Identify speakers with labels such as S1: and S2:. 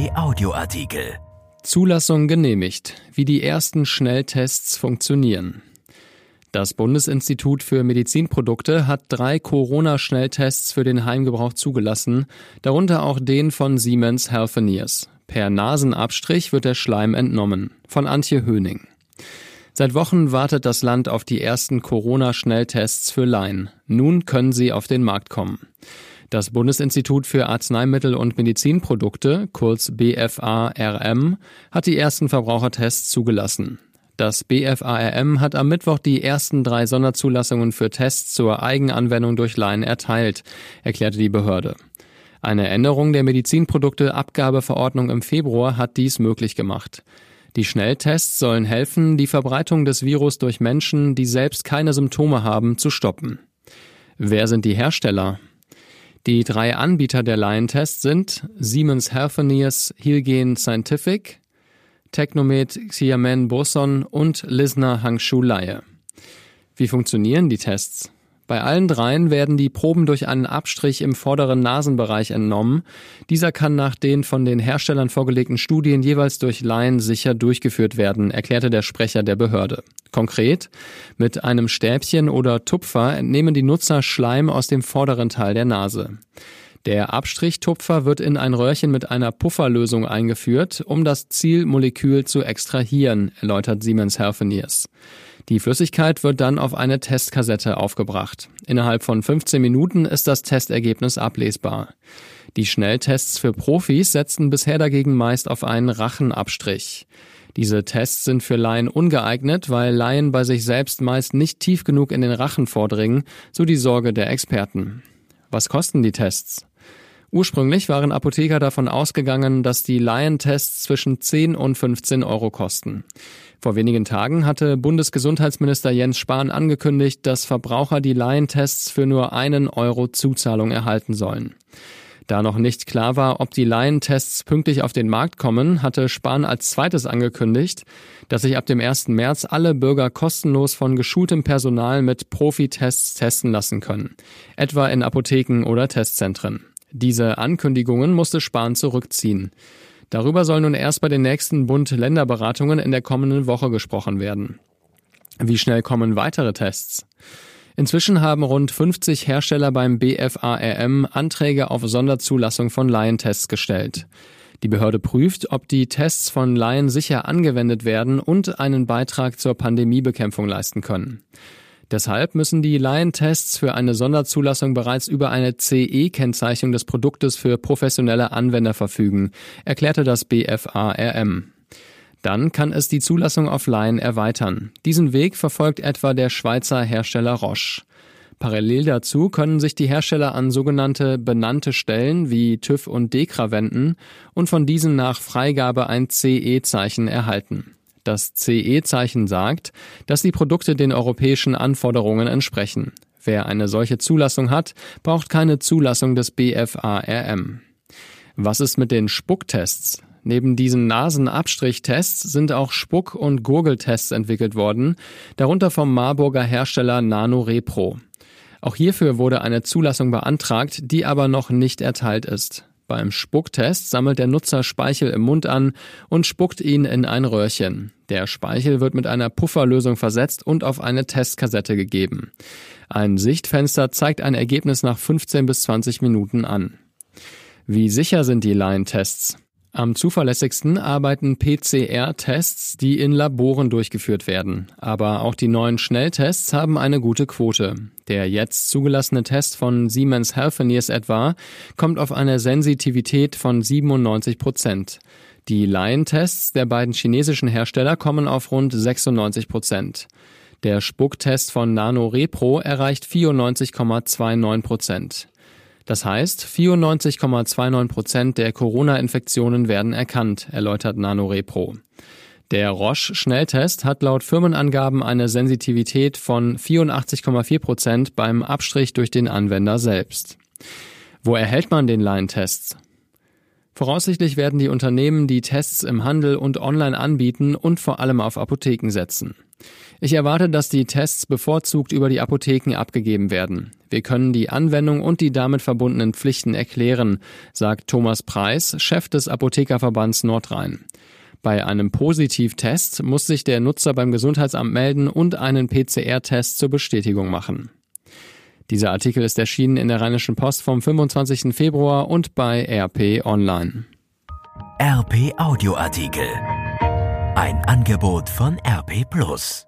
S1: Kai Audioartikel.
S2: Zulassung genehmigt. Wie die ersten Schnelltests funktionieren. Das Bundesinstitut für Medizinprodukte hat drei Corona-Schnelltests für den Heimgebrauch zugelassen, darunter auch den von Siemens Healthineers. Per Nasenabstrich wird der Schleim entnommen. Von Antje Höning. Seit Wochen wartet das Land auf die ersten Corona-Schnelltests für Laien. Nun können sie auf den Markt kommen. Das Bundesinstitut für Arzneimittel und Medizinprodukte, kurz BFARM, hat die ersten Verbrauchertests zugelassen. Das BFARM hat am Mittwoch die ersten drei Sonderzulassungen für Tests zur Eigenanwendung durch Laien erteilt, erklärte die Behörde. Eine Änderung der Medizinprodukteabgabeverordnung im Februar hat dies möglich gemacht. Die Schnelltests sollen helfen, die Verbreitung des Virus durch Menschen, die selbst keine Symptome haben, zu stoppen. Wer sind die Hersteller? Die drei Anbieter der Laientests sind Siemens Healthineers Hilgen Scientific, Technomed Xiamen Boson und Lisner Hangshu Laie. Wie funktionieren die Tests? Bei allen dreien werden die Proben durch einen Abstrich im vorderen Nasenbereich entnommen. Dieser kann nach den von den Herstellern vorgelegten Studien jeweils durch Laien sicher durchgeführt werden, erklärte der Sprecher der Behörde. Konkret, mit einem Stäbchen oder Tupfer entnehmen die Nutzer Schleim aus dem vorderen Teil der Nase. Der Abstrichtupfer wird in ein Röhrchen mit einer Pufferlösung eingeführt, um das Zielmolekül zu extrahieren, erläutert Siemens Healthineers. Die Flüssigkeit wird dann auf eine Testkassette aufgebracht. Innerhalb von 15 Minuten ist das Testergebnis ablesbar. Die Schnelltests für Profis setzen bisher dagegen meist auf einen Rachenabstrich. Diese Tests sind für Laien ungeeignet, weil Laien bei sich selbst meist nicht tief genug in den Rachen vordringen, so die Sorge der Experten. Was kosten die Tests? Ursprünglich waren Apotheker davon ausgegangen, dass die Laientests zwischen 10 und 15 Euro kosten. Vor wenigen Tagen hatte Bundesgesundheitsminister Jens Spahn angekündigt, dass Verbraucher die Laientests für nur einen Euro Zuzahlung erhalten sollen. Da noch nicht klar war, ob die Laientests pünktlich auf den Markt kommen, hatte Spahn als zweites angekündigt, dass sich ab dem 1. März alle Bürger kostenlos von geschultem Personal mit Profitests testen lassen können, etwa in Apotheken oder Testzentren. Diese Ankündigungen musste Spahn zurückziehen. Darüber soll nun erst bei den nächsten Bund-Länder-Beratungen in der kommenden Woche gesprochen werden. Wie schnell kommen weitere Tests? Inzwischen haben rund 50 Hersteller beim BFARM Anträge auf Sonderzulassung von Laientests gestellt. Die Behörde prüft, ob die Tests von Laien sicher angewendet werden und einen Beitrag zur Pandemiebekämpfung leisten können. Deshalb müssen die Laientests für eine Sonderzulassung bereits über eine CE-Kennzeichnung des Produktes für professionelle Anwender verfügen, erklärte das BFARM. Dann kann es die Zulassung auf Laien erweitern. Diesen Weg verfolgt etwa der Schweizer Hersteller Roche. Parallel dazu können sich die Hersteller an sogenannte benannte Stellen wie TÜV und DEKRA wenden und von diesen nach Freigabe ein CE-Zeichen erhalten. Das CE-Zeichen sagt, dass die Produkte den europäischen Anforderungen entsprechen. Wer eine solche Zulassung hat, braucht keine Zulassung des BFARM. Was ist mit den Spucktests? Neben diesen Nasenabstrichtests sind auch Spuck- und Gurgeltests entwickelt worden, darunter vom Marburger Hersteller NanoRepro. Auch hierfür wurde eine Zulassung beantragt, die aber noch nicht erteilt ist. Beim Spucktest sammelt der Nutzer Speichel im Mund an und spuckt ihn in ein Röhrchen. Der Speichel wird mit einer Pufferlösung versetzt und auf eine Testkassette gegeben. Ein Sichtfenster zeigt ein Ergebnis nach 15 bis 20 Minuten an. Wie sicher sind die Laientests? Am zuverlässigsten arbeiten PCR-Tests, die in Laboren durchgeführt werden. Aber auch die neuen Schnelltests haben eine gute Quote. Der jetzt zugelassene Test von Siemens Healthineers etwa kommt auf eine Sensitivität von 97 Prozent. Die Laientests der beiden chinesischen Hersteller kommen auf rund 96 Prozent. Der Spucktest von NanoRepro erreicht 94,29 Prozent. Das heißt, 94,29 Prozent der Corona-Infektionen werden erkannt, erläutert NanoRepro. Der Roche-Schnelltest hat laut Firmenangaben eine Sensitivität von 84,4 Prozent beim Abstrich durch den Anwender selbst. Wo erhält man den Laientests? Voraussichtlich werden die Unternehmen die Tests im Handel und online anbieten und vor allem auf Apotheken setzen. Ich erwarte, dass die Tests bevorzugt über die Apotheken abgegeben werden. Wir können die Anwendung und die damit verbundenen Pflichten erklären, sagt Thomas Preis, Chef des Apothekerverbands Nordrhein. Bei einem Positivtest muss sich der Nutzer beim Gesundheitsamt melden und einen PCR-Test zur Bestätigung machen. Dieser Artikel ist erschienen in der Rheinischen Post vom 25. Februar und bei RP Online.
S1: RP Audioartikel. Ein Angebot von RP Plus.